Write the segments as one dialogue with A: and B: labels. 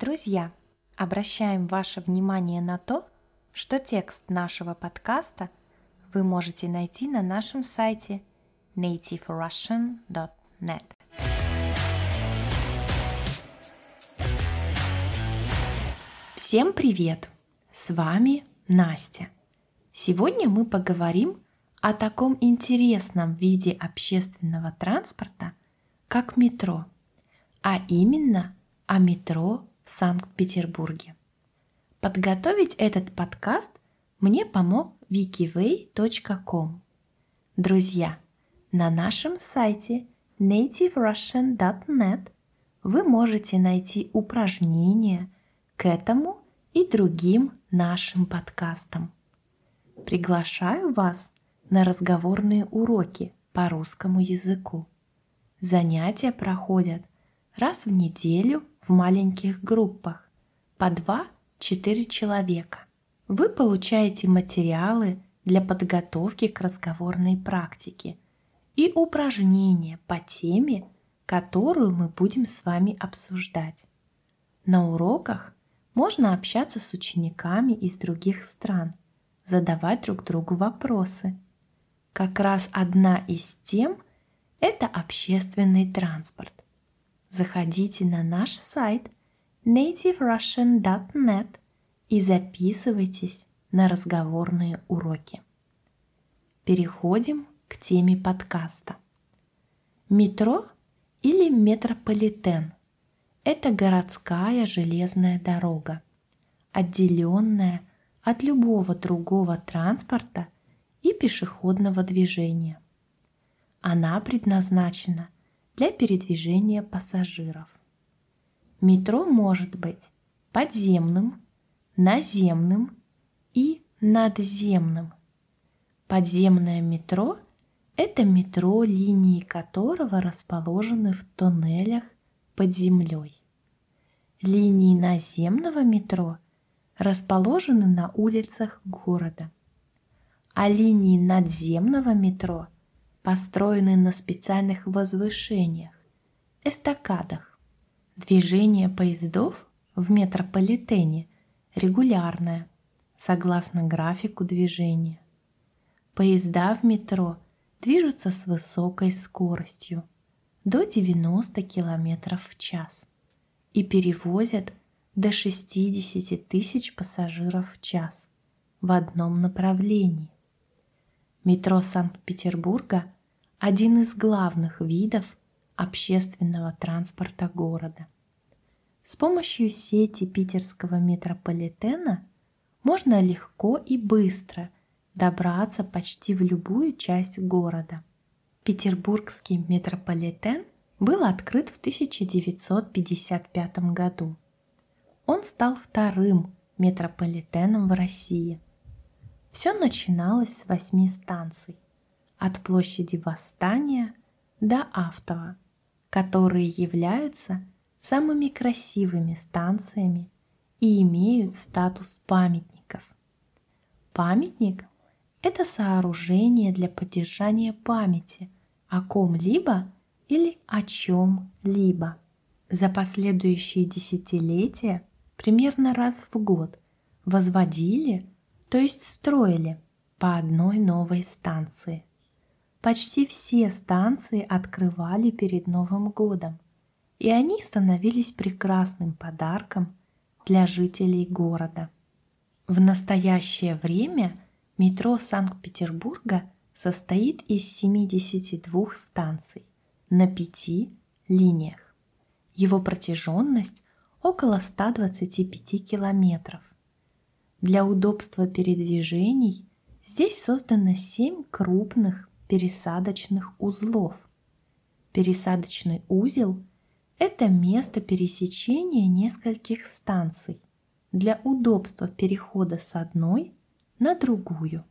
A: Друзья, обращаем ваше внимание на то, что текст нашего подкаста вы можете найти на нашем сайте nativerussian.net. Всем привет! С вами Настя. Сегодня мы поговорим о таком интересном виде общественного транспорта, как метро, а именно о метро в Санкт-Петербурге. Подготовить этот подкаст мне помог wikivay.com. Друзья, на нашем сайте nativerussian.net вы можете найти упражнения к этому и другим нашим подкастам. Приглашаю вас на разговорные уроки по русскому языку. Занятия проходят раз в неделю в маленьких группах по 2-4 человека. Вы получаете материалы для подготовки к разговорной практике и упражнения по теме, которую мы будем с вами обсуждать. На уроках можно общаться с учениками из других стран, задавать друг другу вопросы. Как раз одна из тем – это общественный транспорт заходите на наш сайт nativerussian.net и записывайтесь на разговорные уроки. Переходим к теме подкаста. Метро или метрополитен – это городская железная дорога, отделенная от любого другого транспорта и пешеходного движения. Она предназначена – для передвижения пассажиров. Метро может быть подземным, наземным и надземным. Подземное метро – это метро, линии которого расположены в тоннелях под землей. Линии наземного метро расположены на улицах города, а линии надземного метро – построены на специальных возвышениях, эстакадах. Движение поездов в метрополитене регулярное, согласно графику движения. Поезда в метро движутся с высокой скоростью до 90 км в час и перевозят до 60 тысяч пассажиров в час в одном направлении. Метро Санкт-Петербурга – один из главных видов общественного транспорта города. С помощью сети питерского метрополитена можно легко и быстро добраться почти в любую часть города. Петербургский метрополитен был открыт в 1955 году. Он стал вторым метрополитеном в России. Все начиналось с восьми станций от площади Восстания до Автова, которые являются самыми красивыми станциями и имеют статус памятников. Памятник – это сооружение для поддержания памяти о ком-либо или о чем-либо. За последующие десятилетия примерно раз в год возводили, то есть строили по одной новой станции. Почти все станции открывали перед Новым годом, и они становились прекрасным подарком для жителей города. В настоящее время метро Санкт-Петербурга состоит из 72 станций на пяти линиях. Его протяженность около 125 километров. Для удобства передвижений здесь создано 7 крупных пересадочных узлов. Пересадочный узел – это место пересечения нескольких станций для удобства перехода с одной на другую.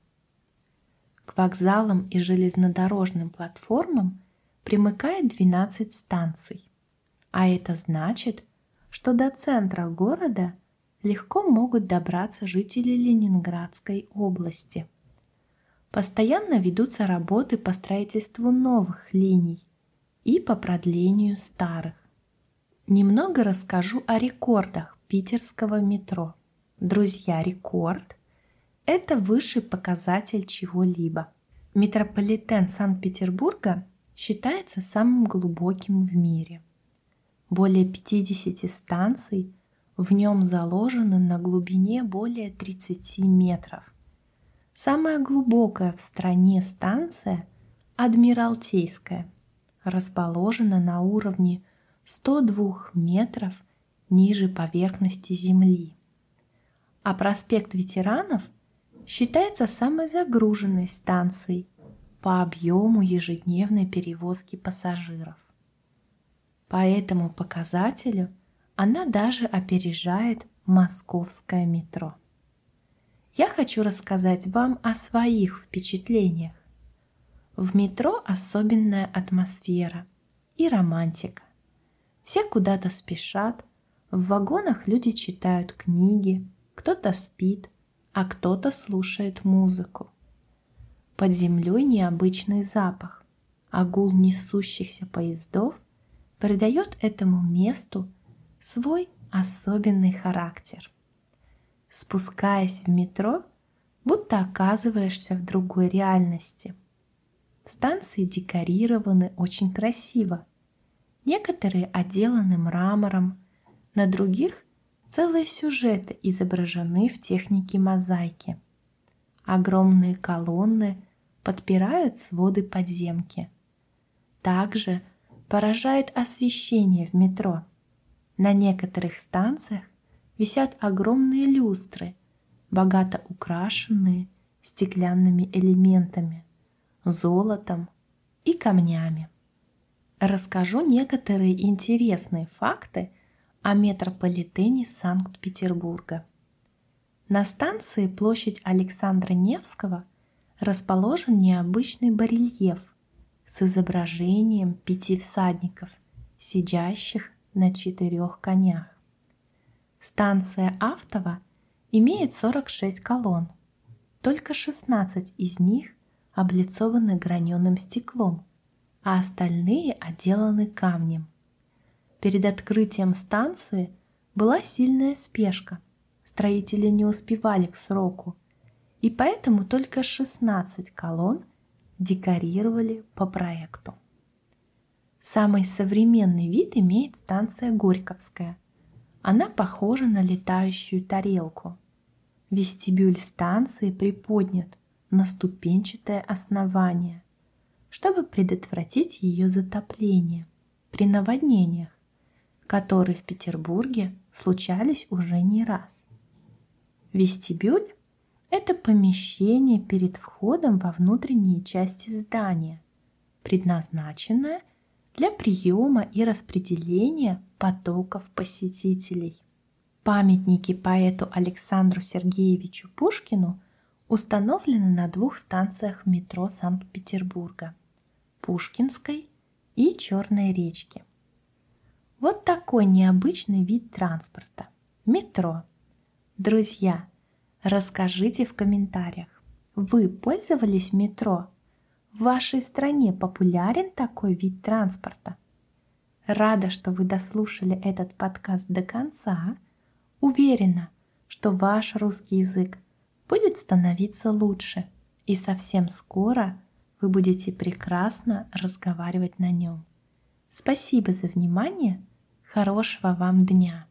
A: К вокзалам и железнодорожным платформам примыкает 12 станций, а это значит, что до центра города легко могут добраться жители Ленинградской области – Постоянно ведутся работы по строительству новых линий и по продлению старых. Немного расскажу о рекордах питерского метро. Друзья, рекорд – это высший показатель чего-либо. Метрополитен Санкт-Петербурга считается самым глубоким в мире. Более 50 станций в нем заложены на глубине более 30 метров. Самая глубокая в стране станция – Адмиралтейская, расположена на уровне 102 метров ниже поверхности Земли. А проспект ветеранов считается самой загруженной станцией по объему ежедневной перевозки пассажиров. По этому показателю она даже опережает московское метро. Я хочу рассказать вам о своих впечатлениях. В метро особенная атмосфера и романтика. Все куда-то спешат, в вагонах люди читают книги, кто-то спит, а кто-то слушает музыку. Под землей необычный запах, а гул несущихся поездов придает этому месту свой особенный характер. Спускаясь в метро, будто оказываешься в другой реальности. Станции декорированы очень красиво. Некоторые отделаны мрамором, на других целые сюжеты изображены в технике мозаики. Огромные колонны подпирают своды подземки. Также – поражает освещение в метро. На некоторых станциях висят огромные люстры, богато украшенные стеклянными элементами, золотом и камнями. Расскажу некоторые интересные факты о метрополитене Санкт-Петербурга. На станции площадь Александра Невского расположен необычный барельеф – с изображением пяти всадников, сидящих на четырех конях. Станция Автова имеет 46 колонн. Только 16 из них облицованы граненым стеклом, а остальные отделаны камнем. Перед открытием станции была сильная спешка. Строители не успевали к сроку, и поэтому только 16 колонн декорировали по проекту. Самый современный вид имеет станция Горьковская. Она похожа на летающую тарелку. Вестибюль станции приподнят на ступенчатое основание, чтобы предотвратить ее затопление при наводнениях, которые в Петербурге случались уже не раз. Вестибюль это помещение перед входом во внутренние части здания, предназначенное для приема и распределения потоков посетителей. Памятники поэту Александру Сергеевичу Пушкину установлены на двух станциях метро Санкт-Петербурга – Пушкинской и Черной речки. Вот такой необычный вид транспорта – метро. Друзья, Расскажите в комментариях, вы пользовались метро? В вашей стране популярен такой вид транспорта? Рада, что вы дослушали этот подкаст до конца. Уверена, что ваш русский язык будет становиться лучше, и совсем скоро вы будете прекрасно разговаривать на нем. Спасибо за внимание. Хорошего вам дня!